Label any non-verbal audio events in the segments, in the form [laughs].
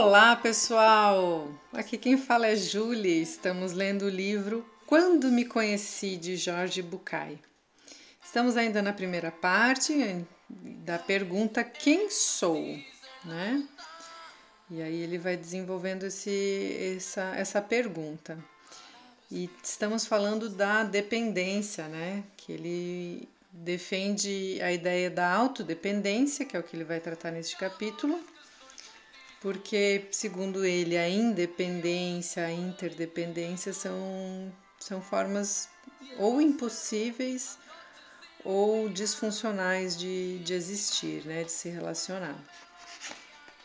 Olá, pessoal! Aqui quem fala é Julie. Estamos lendo o livro Quando Me Conheci de Jorge Bucay. Estamos ainda na primeira parte da pergunta Quem sou, né? E aí ele vai desenvolvendo esse, essa, essa pergunta. E estamos falando da dependência, né? Que ele defende a ideia da autodependência, que é o que ele vai tratar neste capítulo porque, segundo ele, a independência, a interdependência são, são formas ou impossíveis ou disfuncionais de, de existir, né, de se relacionar.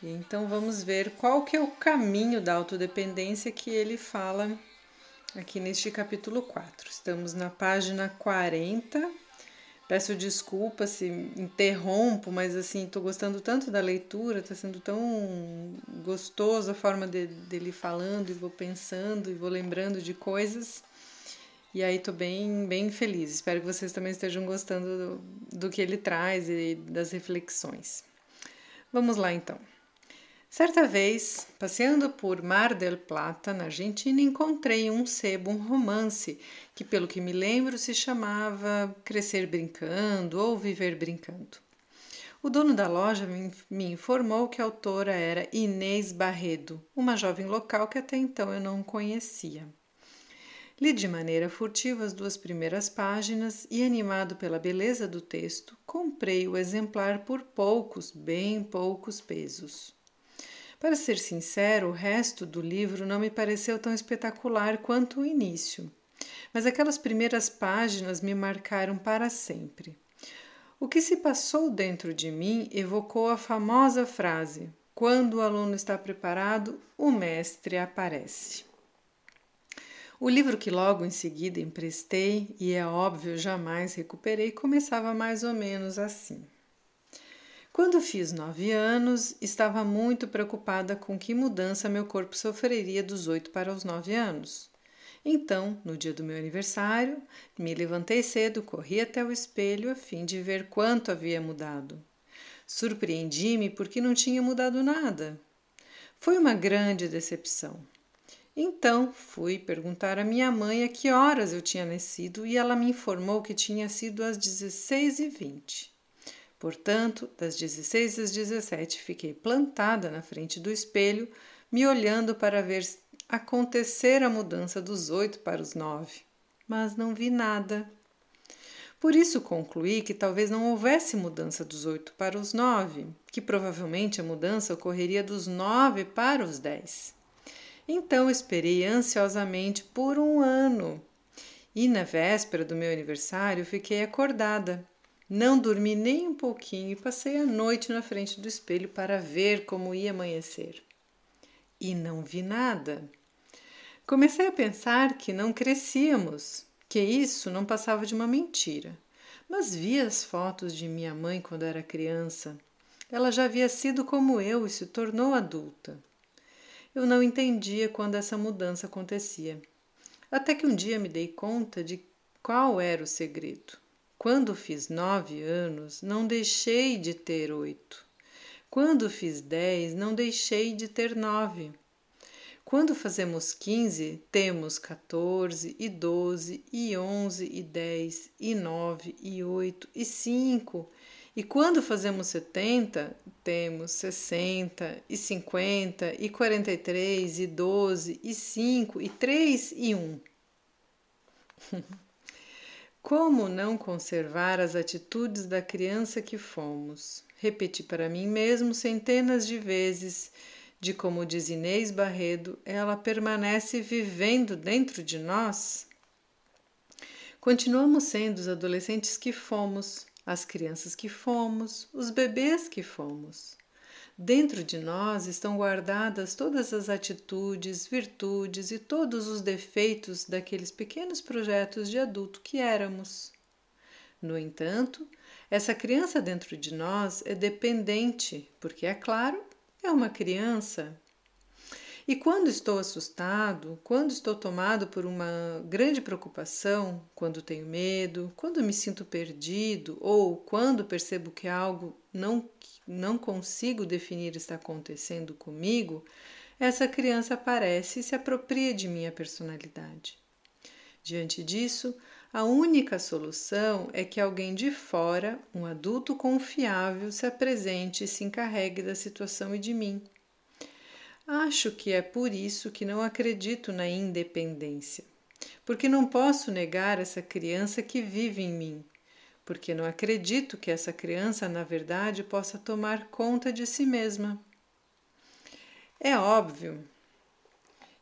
Então vamos ver qual que é o caminho da autodependência que ele fala aqui neste capítulo 4. Estamos na página 40 Peço desculpa se interrompo, mas assim, estou gostando tanto da leitura, está sendo tão gostoso a forma de, dele falando, e vou pensando e vou lembrando de coisas. E aí estou bem, bem feliz. Espero que vocês também estejam gostando do, do que ele traz e das reflexões. Vamos lá então. Certa vez, passeando por Mar del Plata, na Argentina, encontrei um sebo, um romance, que, pelo que me lembro, se chamava Crescer Brincando ou Viver Brincando. O dono da loja me informou que a autora era Inês Barredo, uma jovem local que até então eu não conhecia. Li de maneira furtiva as duas primeiras páginas e, animado pela beleza do texto, comprei o exemplar por poucos, bem poucos pesos. Para ser sincero, o resto do livro não me pareceu tão espetacular quanto o início, mas aquelas primeiras páginas me marcaram para sempre. O que se passou dentro de mim evocou a famosa frase: quando o aluno está preparado, o mestre aparece. O livro que logo em seguida emprestei, e é óbvio jamais recuperei, começava mais ou menos assim. Quando fiz nove anos, estava muito preocupada com que mudança meu corpo sofreria dos oito para os nove anos. Então, no dia do meu aniversário, me levantei cedo, corri até o espelho a fim de ver quanto havia mudado. Surpreendi-me porque não tinha mudado nada. Foi uma grande decepção. Então fui perguntar à minha mãe a que horas eu tinha nascido e ela me informou que tinha sido às 16h20. Portanto, das 16 às 17 fiquei plantada na frente do espelho, me olhando para ver acontecer a mudança dos oito para os nove, mas não vi nada. Por isso concluí que talvez não houvesse mudança dos oito para os nove, que provavelmente a mudança ocorreria dos nove para os dez. Então esperei ansiosamente por um ano. E na véspera do meu aniversário fiquei acordada, não dormi nem um pouquinho e passei a noite na frente do espelho para ver como ia amanhecer. E não vi nada. Comecei a pensar que não crescíamos, que isso não passava de uma mentira. Mas vi as fotos de minha mãe quando era criança. Ela já havia sido como eu e se tornou adulta. Eu não entendia quando essa mudança acontecia. Até que um dia me dei conta de qual era o segredo. Quando fiz nove anos, não deixei de ter oito. Quando fiz dez, não deixei de ter nove. Quando fazemos quinze, temos quatorze e doze e onze e dez e nove e oito e cinco. E quando fazemos setenta, temos sessenta e cinquenta e quarenta e três e doze e cinco e três e um. [laughs] Como não conservar as atitudes da criança que fomos? Repeti para mim mesmo centenas de vezes, de como diz Inês Barredo, ela permanece vivendo dentro de nós? Continuamos sendo os adolescentes que fomos, as crianças que fomos, os bebês que fomos. Dentro de nós estão guardadas todas as atitudes, virtudes e todos os defeitos daqueles pequenos projetos de adulto que éramos. No entanto, essa criança dentro de nós é dependente, porque, é claro, é uma criança. E quando estou assustado, quando estou tomado por uma grande preocupação, quando tenho medo, quando me sinto perdido ou quando percebo que algo não, não consigo definir está acontecendo comigo, essa criança aparece e se apropria de minha personalidade. Diante disso, a única solução é que alguém de fora, um adulto confiável, se apresente e se encarregue da situação e de mim. Acho que é por isso que não acredito na independência, porque não posso negar essa criança que vive em mim, porque não acredito que essa criança, na verdade, possa tomar conta de si mesma. É óbvio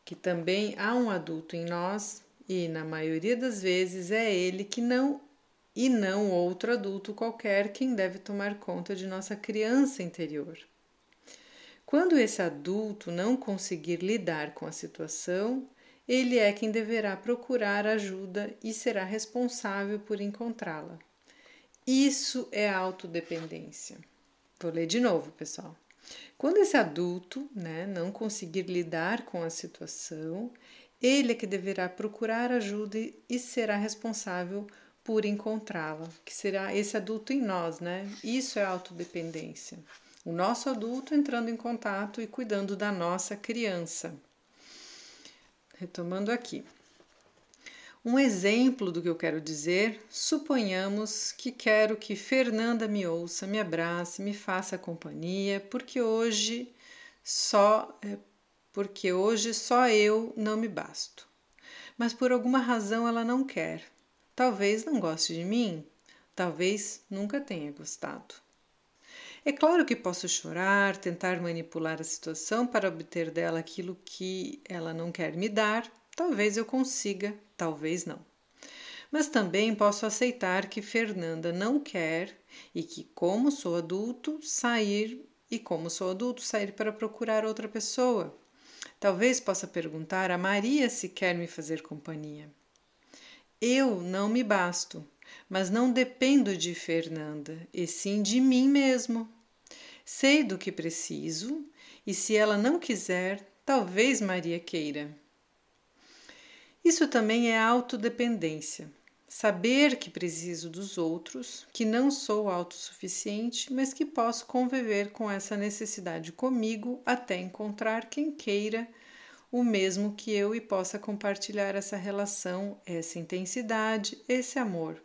que também há um adulto em nós e na maioria das vezes é ele que não e não outro adulto qualquer quem deve tomar conta de nossa criança interior. Quando esse adulto não conseguir lidar com a situação, ele é quem deverá procurar ajuda e será responsável por encontrá-la. Isso é autodependência. Vou ler de novo, pessoal. Quando esse adulto né, não conseguir lidar com a situação, ele é que deverá procurar ajuda e será responsável por encontrá-la, que será esse adulto em nós, né? Isso é autodependência. O nosso adulto entrando em contato e cuidando da nossa criança. Retomando aqui. Um exemplo do que eu quero dizer, suponhamos que quero que Fernanda me ouça, me abrace, me faça companhia, porque hoje só é, porque hoje só eu não me basto. Mas por alguma razão ela não quer. Talvez não goste de mim, talvez nunca tenha gostado. É claro que posso chorar, tentar manipular a situação para obter dela aquilo que ela não quer me dar. Talvez eu consiga, talvez não. Mas também posso aceitar que Fernanda não quer e que, como sou adulto, sair e como sou adulto, sair para procurar outra pessoa. Talvez possa perguntar a Maria se quer me fazer companhia. Eu não me basto, mas não dependo de Fernanda, e sim de mim mesmo. Sei do que preciso, e se ela não quiser, talvez Maria queira. Isso também é autodependência. Saber que preciso dos outros, que não sou autossuficiente, mas que posso conviver com essa necessidade comigo até encontrar quem queira o mesmo que eu e possa compartilhar essa relação, essa intensidade, esse amor.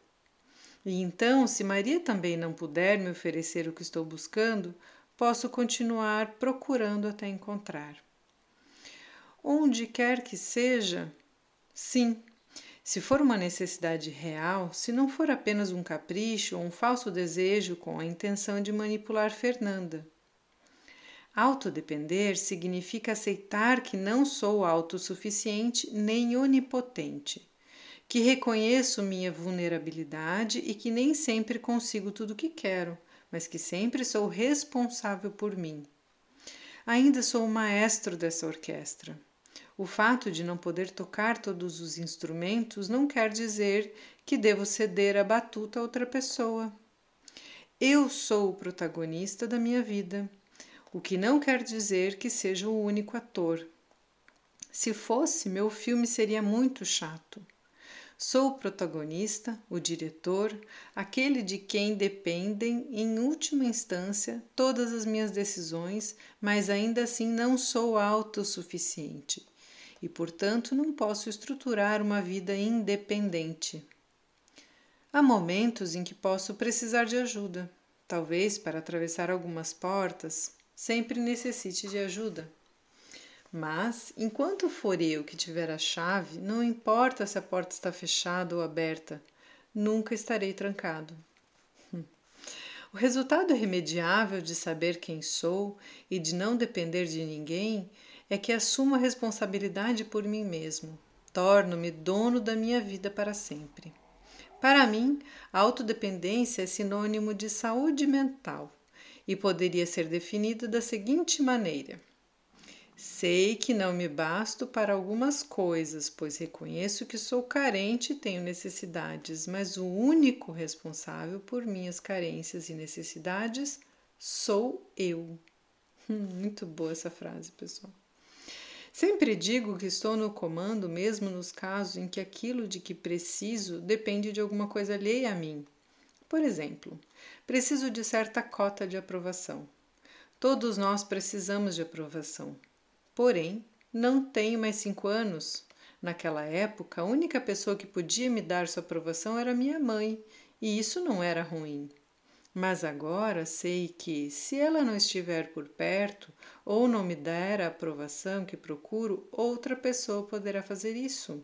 E então, se Maria também não puder me oferecer o que estou buscando, posso continuar procurando até encontrar. Onde quer que seja, sim, se for uma necessidade real, se não for apenas um capricho ou um falso desejo com a intenção de manipular Fernanda. Autodepender significa aceitar que não sou autossuficiente nem onipotente, que reconheço minha vulnerabilidade e que nem sempre consigo tudo o que quero, mas que sempre sou responsável por mim. Ainda sou o maestro dessa orquestra. O fato de não poder tocar todos os instrumentos não quer dizer que devo ceder a batuta a outra pessoa. Eu sou o protagonista da minha vida, o que não quer dizer que seja o único ator. Se fosse, meu filme seria muito chato. Sou o protagonista, o diretor, aquele de quem dependem, em última instância, todas as minhas decisões, mas ainda assim não sou autossuficiente e, portanto, não posso estruturar uma vida independente. Há momentos em que posso precisar de ajuda. Talvez para atravessar algumas portas, sempre necessite de ajuda. Mas, enquanto for eu que tiver a chave, não importa se a porta está fechada ou aberta, nunca estarei trancado. Hum. O resultado irremediável de saber quem sou e de não depender de ninguém é que assumo a responsabilidade por mim mesmo, torno-me dono da minha vida para sempre. Para mim, a autodependência é sinônimo de saúde mental e poderia ser definida da seguinte maneira: Sei que não me basto para algumas coisas, pois reconheço que sou carente e tenho necessidades, mas o único responsável por minhas carências e necessidades sou eu. [laughs] Muito boa essa frase, pessoal. Sempre digo que estou no comando, mesmo nos casos em que aquilo de que preciso depende de alguma coisa alheia a mim. Por exemplo, preciso de certa cota de aprovação. Todos nós precisamos de aprovação. Porém, não tenho mais cinco anos. Naquela época, a única pessoa que podia me dar sua aprovação era minha mãe, e isso não era ruim. Mas agora sei que, se ela não estiver por perto ou não me der a aprovação que procuro, outra pessoa poderá fazer isso.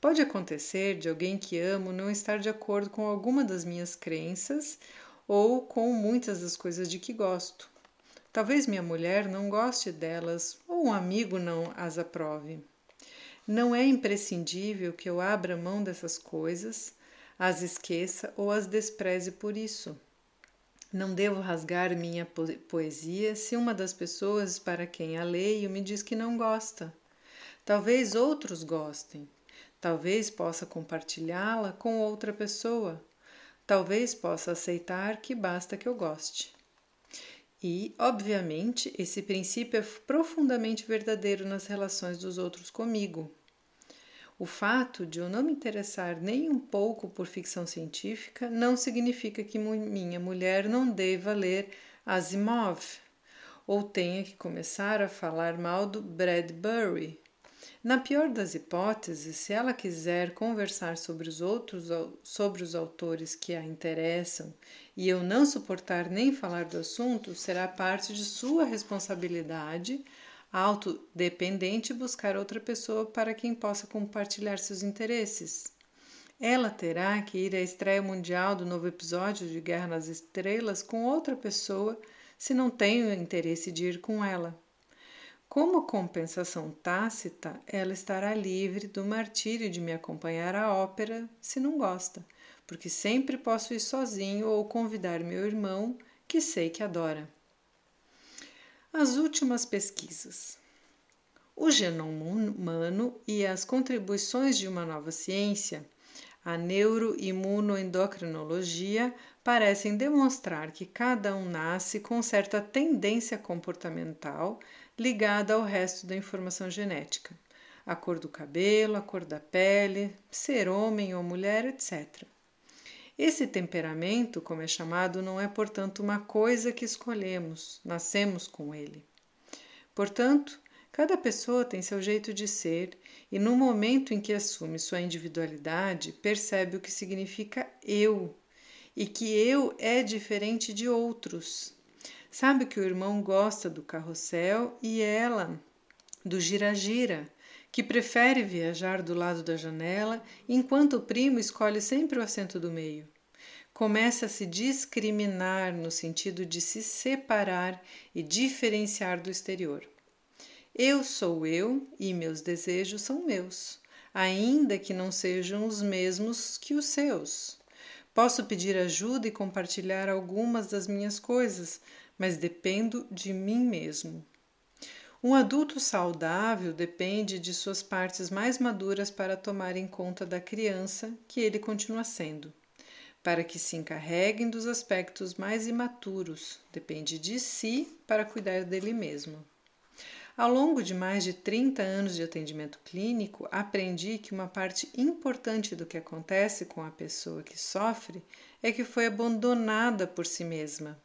Pode acontecer de alguém que amo não estar de acordo com alguma das minhas crenças ou com muitas das coisas de que gosto. Talvez minha mulher não goste delas ou um amigo não as aprove. Não é imprescindível que eu abra mão dessas coisas as esqueça ou as despreze por isso. Não devo rasgar minha poesia se uma das pessoas para quem a leio me diz que não gosta. Talvez outros gostem. Talvez possa compartilhá-la com outra pessoa. Talvez possa aceitar que basta que eu goste. E, obviamente, esse princípio é profundamente verdadeiro nas relações dos outros comigo. O fato de eu não me interessar nem um pouco por ficção científica não significa que minha mulher não deva ler Asimov ou tenha que começar a falar mal do Bradbury. Na pior das hipóteses, se ela quiser conversar sobre os outros sobre os autores que a interessam e eu não suportar nem falar do assunto, será parte de sua responsabilidade autodependente buscar outra pessoa para quem possa compartilhar seus interesses. Ela terá que ir à estreia mundial do novo episódio de Guerra nas Estrelas com outra pessoa se não tem o interesse de ir com ela. Como compensação tácita, ela estará livre do martírio de me acompanhar à ópera se não gosta, porque sempre posso ir sozinho ou convidar meu irmão, que sei que adora. As últimas pesquisas. O genoma humano e as contribuições de uma nova ciência, a neuroimunoendocrinologia, parecem demonstrar que cada um nasce com certa tendência comportamental ligada ao resto da informação genética, a cor do cabelo, a cor da pele, ser homem ou mulher, etc. Esse temperamento, como é chamado, não é, portanto, uma coisa que escolhemos, nascemos com ele. Portanto, cada pessoa tem seu jeito de ser e, no momento em que assume sua individualidade, percebe o que significa eu e que eu é diferente de outros. Sabe que o irmão gosta do carrossel e ela do gira-gira que prefere viajar do lado da janela, enquanto o primo escolhe sempre o assento do meio. Começa a se discriminar no sentido de se separar e diferenciar do exterior. Eu sou eu e meus desejos são meus, ainda que não sejam os mesmos que os seus. Posso pedir ajuda e compartilhar algumas das minhas coisas, mas dependo de mim mesmo. Um adulto saudável depende de suas partes mais maduras para tomar em conta da criança que ele continua sendo. Para que se encarreguem dos aspectos mais imaturos, depende de si para cuidar dele mesmo. Ao longo de mais de 30 anos de atendimento clínico, aprendi que uma parte importante do que acontece com a pessoa que sofre é que foi abandonada por si mesma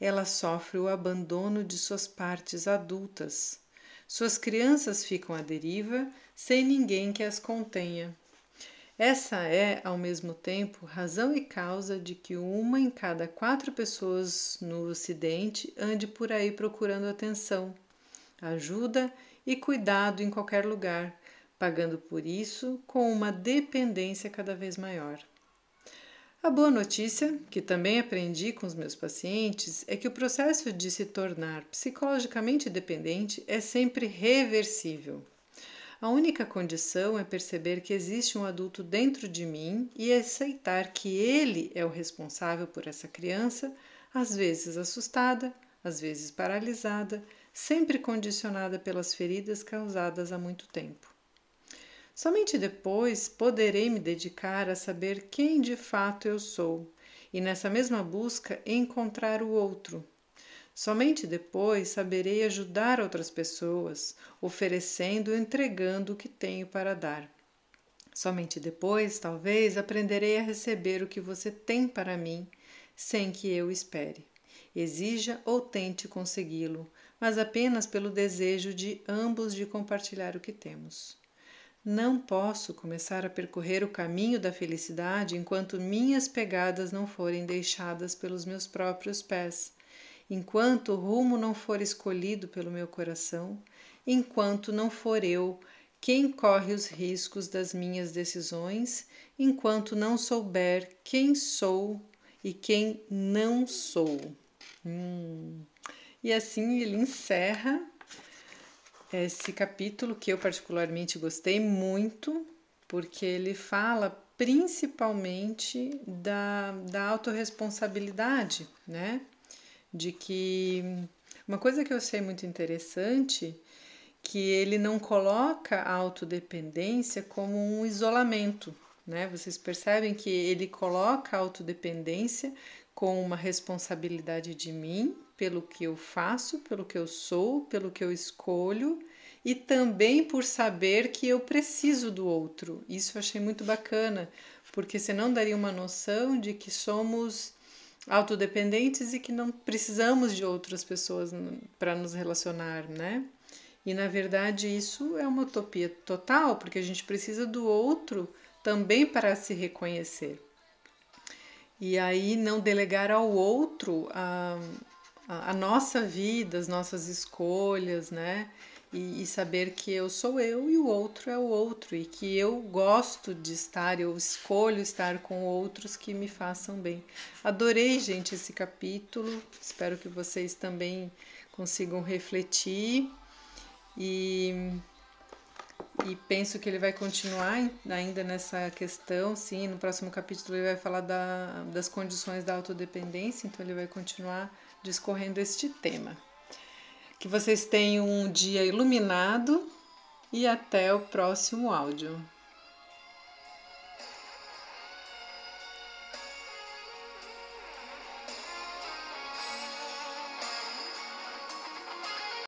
ela sofre o abandono de suas partes adultas. Suas crianças ficam à deriva sem ninguém que as contenha. Essa é, ao mesmo tempo, razão e causa de que uma em cada quatro pessoas no Ocidente ande por aí procurando atenção, ajuda e cuidado em qualquer lugar, pagando por isso com uma dependência cada vez maior. A boa notícia, que também aprendi com os meus pacientes, é que o processo de se tornar psicologicamente dependente é sempre reversível. A única condição é perceber que existe um adulto dentro de mim e aceitar que ele é o responsável por essa criança, às vezes assustada, às vezes paralisada, sempre condicionada pelas feridas causadas há muito tempo. Somente depois poderei me dedicar a saber quem de fato eu sou e, nessa mesma busca, encontrar o outro. Somente depois saberei ajudar outras pessoas, oferecendo e entregando o que tenho para dar. Somente depois, talvez, aprenderei a receber o que você tem para mim, sem que eu espere. Exija ou tente consegui-lo, mas apenas pelo desejo de ambos de compartilhar o que temos. Não posso começar a percorrer o caminho da felicidade enquanto minhas pegadas não forem deixadas pelos meus próprios pés, enquanto o rumo não for escolhido pelo meu coração, enquanto não for eu quem corre os riscos das minhas decisões, enquanto não souber quem sou e quem não sou. Hum. E assim ele encerra esse capítulo que eu particularmente gostei muito, porque ele fala principalmente da, da autorresponsabilidade, né? De que uma coisa que eu sei muito interessante que ele não coloca a autodependência como um isolamento, né? Vocês percebem que ele coloca a autodependência com uma responsabilidade de mim, pelo que eu faço, pelo que eu sou, pelo que eu escolho e também por saber que eu preciso do outro. Isso eu achei muito bacana, porque senão daria uma noção de que somos autodependentes e que não precisamos de outras pessoas para nos relacionar, né? E na verdade isso é uma utopia total, porque a gente precisa do outro também para se reconhecer. E aí não delegar ao outro a, a, a nossa vida, as nossas escolhas, né? E, e, saber que eu sou eu e o outro é o outro, e que eu gosto de estar, eu escolho estar com outros que me façam bem. Adorei, gente, esse capítulo, espero que vocês também consigam refletir e, e penso que ele vai continuar ainda nessa questão, sim. No próximo capítulo ele vai falar da, das condições da autodependência, então ele vai continuar discorrendo este tema. Que vocês tenham um dia iluminado e até o próximo áudio.